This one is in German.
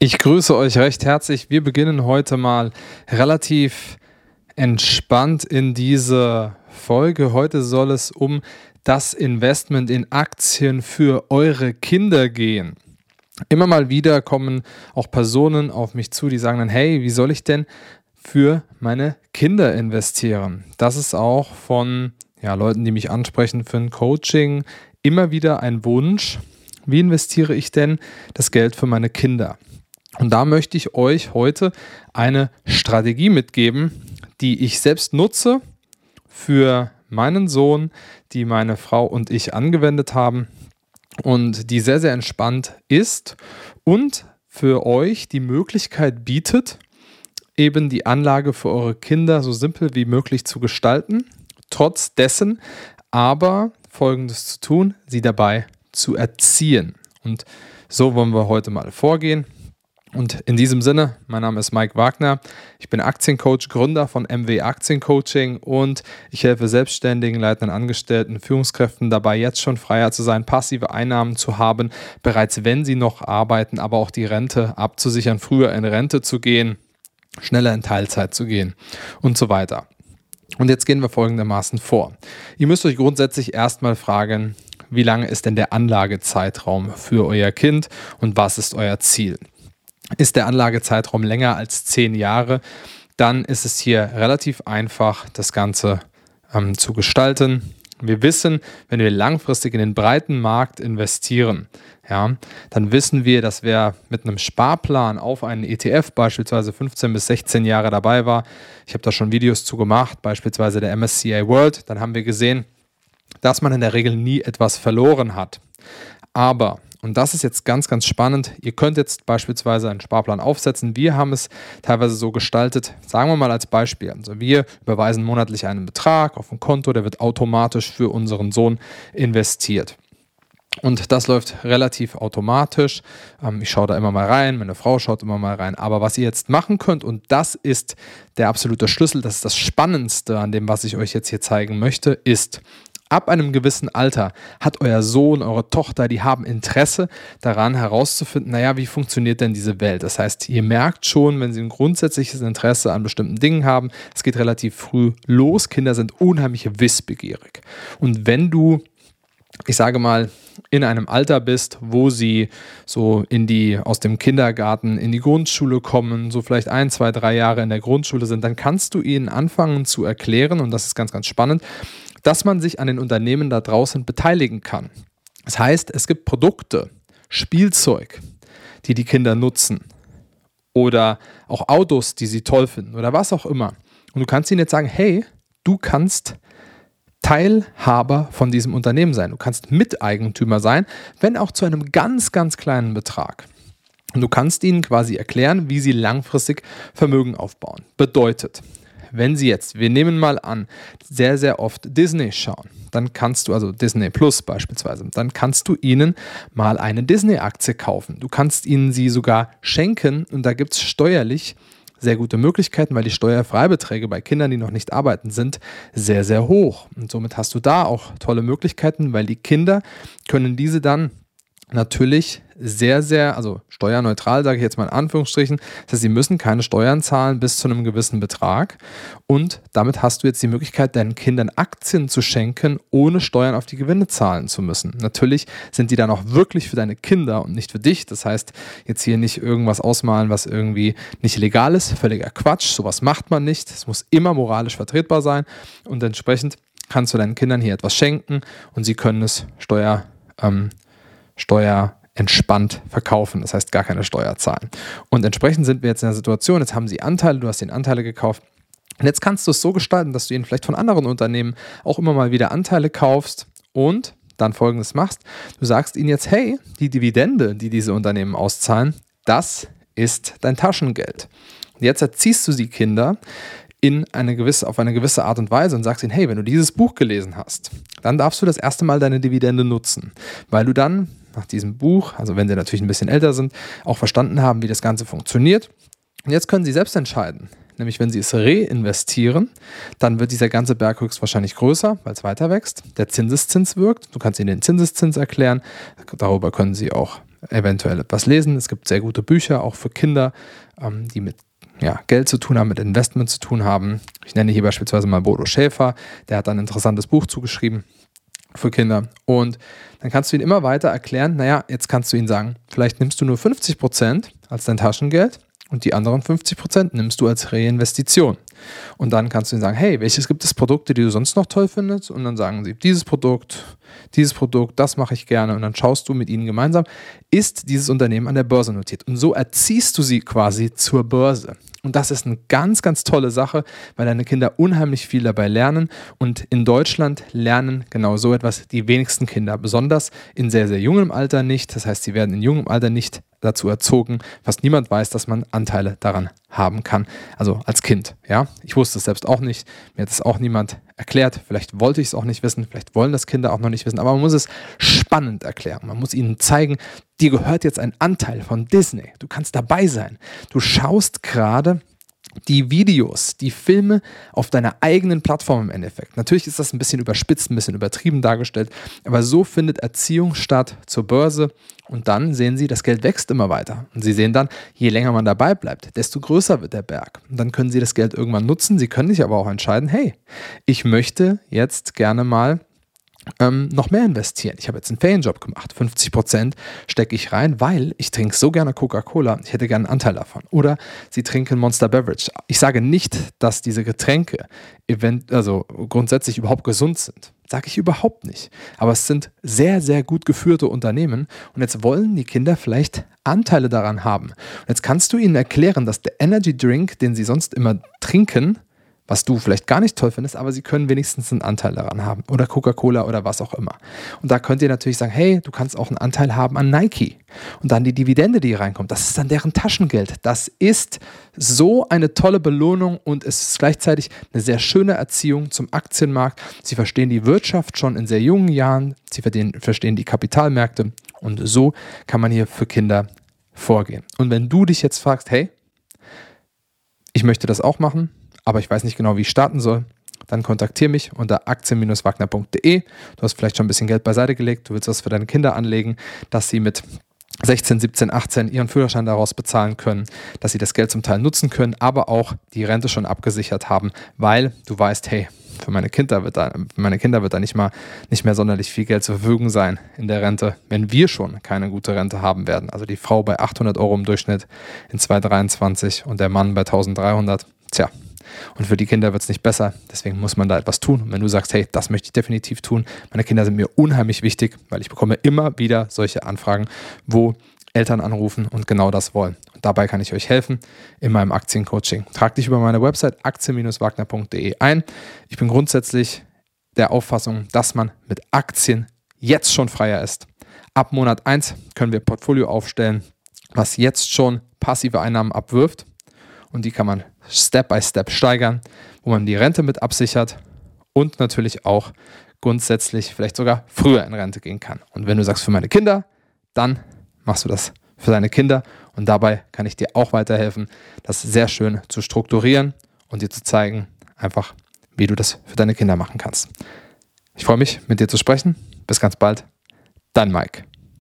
Ich grüße euch recht herzlich. Wir beginnen heute mal relativ entspannt in diese Folge. Heute soll es um das Investment in Aktien für eure Kinder gehen. Immer mal wieder kommen auch Personen auf mich zu, die sagen dann, hey, wie soll ich denn für meine Kinder investieren? Das ist auch von ja, Leuten, die mich ansprechen für ein Coaching, immer wieder ein Wunsch. Wie investiere ich denn das Geld für meine Kinder? Und da möchte ich euch heute eine Strategie mitgeben, die ich selbst nutze für meinen Sohn, die meine Frau und ich angewendet haben und die sehr, sehr entspannt ist und für euch die Möglichkeit bietet, eben die Anlage für eure Kinder so simpel wie möglich zu gestalten, trotz dessen aber Folgendes zu tun, sie dabei zu erziehen. Und so wollen wir heute mal vorgehen. Und in diesem Sinne, mein Name ist Mike Wagner. Ich bin Aktiencoach, Gründer von MW Aktiencoaching und ich helfe Selbstständigen, leitenden Angestellten, Führungskräften dabei, jetzt schon freier zu sein, passive Einnahmen zu haben, bereits wenn sie noch arbeiten, aber auch die Rente abzusichern, früher in Rente zu gehen, schneller in Teilzeit zu gehen und so weiter. Und jetzt gehen wir folgendermaßen vor. Ihr müsst euch grundsätzlich erstmal fragen, wie lange ist denn der Anlagezeitraum für euer Kind und was ist euer Ziel? Ist der Anlagezeitraum länger als zehn Jahre, dann ist es hier relativ einfach, das Ganze ähm, zu gestalten. Wir wissen, wenn wir langfristig in den breiten Markt investieren, ja, dann wissen wir, dass wer mit einem Sparplan auf einen ETF beispielsweise 15 bis 16 Jahre dabei war, ich habe da schon Videos zu gemacht, beispielsweise der MSCI World, dann haben wir gesehen, dass man in der Regel nie etwas verloren hat. Aber und das ist jetzt ganz, ganz spannend. Ihr könnt jetzt beispielsweise einen Sparplan aufsetzen. Wir haben es teilweise so gestaltet, sagen wir mal als Beispiel. Also wir überweisen monatlich einen Betrag auf ein Konto, der wird automatisch für unseren Sohn investiert. Und das läuft relativ automatisch. Ähm, ich schaue da immer mal rein, meine Frau schaut immer mal rein. Aber was ihr jetzt machen könnt, und das ist der absolute Schlüssel, das ist das Spannendste an dem, was ich euch jetzt hier zeigen möchte, ist, Ab einem gewissen Alter hat euer Sohn, eure Tochter, die haben Interesse daran herauszufinden, naja, wie funktioniert denn diese Welt? Das heißt, ihr merkt schon, wenn sie ein grundsätzliches Interesse an bestimmten Dingen haben, es geht relativ früh los. Kinder sind unheimlich wissbegierig. Und wenn du ich sage mal, in einem Alter bist, wo sie so in die, aus dem Kindergarten in die Grundschule kommen, so vielleicht ein, zwei, drei Jahre in der Grundschule sind, dann kannst du ihnen anfangen zu erklären, und das ist ganz, ganz spannend, dass man sich an den Unternehmen da draußen beteiligen kann. Das heißt, es gibt Produkte, Spielzeug, die die Kinder nutzen oder auch Autos, die sie toll finden oder was auch immer. Und du kannst ihnen jetzt sagen, hey, du kannst Teilhaber von diesem Unternehmen sein. Du kannst Miteigentümer sein, wenn auch zu einem ganz, ganz kleinen Betrag. Und du kannst ihnen quasi erklären, wie sie langfristig Vermögen aufbauen. Bedeutet, wenn Sie jetzt, wir nehmen mal an, sehr, sehr oft Disney schauen, dann kannst du, also Disney Plus beispielsweise, dann kannst du ihnen mal eine Disney-Aktie kaufen. Du kannst ihnen sie sogar schenken und da gibt es steuerlich sehr gute Möglichkeiten, weil die Steuerfreibeträge bei Kindern, die noch nicht arbeiten, sind sehr, sehr hoch. Und somit hast du da auch tolle Möglichkeiten, weil die Kinder können diese dann natürlich sehr, sehr, also steuerneutral, sage ich jetzt mal in Anführungsstrichen. Das heißt, sie müssen keine Steuern zahlen bis zu einem gewissen Betrag. Und damit hast du jetzt die Möglichkeit, deinen Kindern Aktien zu schenken, ohne Steuern auf die Gewinne zahlen zu müssen. Natürlich sind die dann auch wirklich für deine Kinder und nicht für dich. Das heißt, jetzt hier nicht irgendwas ausmalen, was irgendwie nicht legal ist. Völliger Quatsch. Sowas macht man nicht. Es muss immer moralisch vertretbar sein. Und entsprechend kannst du deinen Kindern hier etwas schenken und sie können es steuer, ähm, steuer entspannt verkaufen, das heißt gar keine Steuer zahlen. Und entsprechend sind wir jetzt in der Situation, jetzt haben sie Anteile, du hast den Anteile gekauft. Und jetzt kannst du es so gestalten, dass du ihnen vielleicht von anderen Unternehmen auch immer mal wieder Anteile kaufst und dann folgendes machst. Du sagst ihnen jetzt, hey, die Dividende, die diese Unternehmen auszahlen, das ist dein Taschengeld. Und jetzt erziehst du die Kinder in eine gewisse, auf eine gewisse Art und Weise und sagst ihnen, hey, wenn du dieses Buch gelesen hast, dann darfst du das erste Mal deine Dividende nutzen, weil du dann nach diesem Buch, also wenn sie natürlich ein bisschen älter sind, auch verstanden haben, wie das Ganze funktioniert. Und jetzt können sie selbst entscheiden. Nämlich, wenn sie es reinvestieren, dann wird dieser ganze Berg höchstwahrscheinlich größer, weil es weiter wächst. Der Zinseszins wirkt. Du kannst ihnen den Zinseszins erklären. Darüber können sie auch eventuell etwas lesen. Es gibt sehr gute Bücher, auch für Kinder, ähm, die mit ja, Geld zu tun haben, mit Investment zu tun haben. Ich nenne hier beispielsweise mal Bodo Schäfer, der hat ein interessantes Buch zugeschrieben für Kinder. Und dann kannst du ihn immer weiter erklären, naja, jetzt kannst du ihn sagen, vielleicht nimmst du nur 50% als dein Taschengeld und die anderen 50% nimmst du als Reinvestition. Und dann kannst du ihnen sagen, hey, welches gibt es Produkte, die du sonst noch toll findest? Und dann sagen sie, dieses Produkt, dieses Produkt, das mache ich gerne. Und dann schaust du mit ihnen gemeinsam, ist dieses Unternehmen an der Börse notiert? Und so erziehst du sie quasi zur Börse. Und das ist eine ganz, ganz tolle Sache, weil deine Kinder unheimlich viel dabei lernen. Und in Deutschland lernen genau so etwas die wenigsten Kinder, besonders in sehr, sehr jungem Alter nicht. Das heißt, sie werden in jungem Alter nicht dazu erzogen. Fast niemand weiß, dass man Anteile daran haben kann. Also als Kind, ja. Ich wusste es selbst auch nicht. Mir hat es auch niemand erklärt. Vielleicht wollte ich es auch nicht wissen. Vielleicht wollen das Kinder auch noch nicht wissen. Aber man muss es spannend erklären. Man muss ihnen zeigen, dir gehört jetzt ein Anteil von Disney. Du kannst dabei sein. Du schaust gerade die Videos, die Filme auf deiner eigenen Plattform im Endeffekt. Natürlich ist das ein bisschen überspitzt, ein bisschen übertrieben dargestellt, aber so findet Erziehung statt zur Börse und dann sehen sie, das Geld wächst immer weiter. Und sie sehen dann, je länger man dabei bleibt, desto größer wird der Berg. Und dann können sie das Geld irgendwann nutzen. Sie können sich aber auch entscheiden, hey, ich möchte jetzt gerne mal ähm, noch mehr investieren. Ich habe jetzt einen Ferienjob gemacht. 50 Prozent stecke ich rein, weil ich trinke so gerne Coca-Cola. Ich hätte gerne einen Anteil davon. Oder sie trinken Monster Beverage. Ich sage nicht, dass diese Getränke event also grundsätzlich überhaupt gesund sind. Sage ich überhaupt nicht. Aber es sind sehr, sehr gut geführte Unternehmen. Und jetzt wollen die Kinder vielleicht Anteile daran haben. Und jetzt kannst du ihnen erklären, dass der Energy Drink, den sie sonst immer trinken, was du vielleicht gar nicht toll findest, aber sie können wenigstens einen Anteil daran haben oder Coca-Cola oder was auch immer. Und da könnt ihr natürlich sagen, hey, du kannst auch einen Anteil haben an Nike und dann die Dividende, die reinkommt, das ist dann deren Taschengeld. Das ist so eine tolle Belohnung und es ist gleichzeitig eine sehr schöne Erziehung zum Aktienmarkt. Sie verstehen die Wirtschaft schon in sehr jungen Jahren, sie verstehen die Kapitalmärkte und so kann man hier für Kinder vorgehen. Und wenn du dich jetzt fragst, hey, ich möchte das auch machen, aber ich weiß nicht genau, wie ich starten soll, dann kontaktiere mich unter aktien-wagner.de. Du hast vielleicht schon ein bisschen Geld beiseite gelegt, du willst was für deine Kinder anlegen, dass sie mit 16, 17, 18 ihren Führerschein daraus bezahlen können, dass sie das Geld zum Teil nutzen können, aber auch die Rente schon abgesichert haben, weil du weißt, hey, für meine Kinder wird da, meine Kinder wird da nicht mal nicht mehr sonderlich viel Geld zur Verfügung sein in der Rente, wenn wir schon keine gute Rente haben werden. Also die Frau bei 800 Euro im Durchschnitt in 2023 und der Mann bei 1300. Tja, und für die Kinder wird es nicht besser. Deswegen muss man da etwas tun. Und wenn du sagst, hey, das möchte ich definitiv tun, meine Kinder sind mir unheimlich wichtig, weil ich bekomme immer wieder solche Anfragen, wo Eltern anrufen und genau das wollen. Und dabei kann ich euch helfen in meinem Aktiencoaching. Trag dich über meine Website aktien-wagner.de ein. Ich bin grundsätzlich der Auffassung, dass man mit Aktien jetzt schon freier ist. Ab Monat 1 können wir Portfolio aufstellen, was jetzt schon passive Einnahmen abwirft und die kann man Step by Step steigern, wo man die Rente mit absichert und natürlich auch grundsätzlich vielleicht sogar früher in Rente gehen kann. Und wenn du sagst für meine Kinder, dann machst du das für deine Kinder und dabei kann ich dir auch weiterhelfen, das sehr schön zu strukturieren und dir zu zeigen, einfach wie du das für deine Kinder machen kannst. Ich freue mich, mit dir zu sprechen. Bis ganz bald. Dein Mike.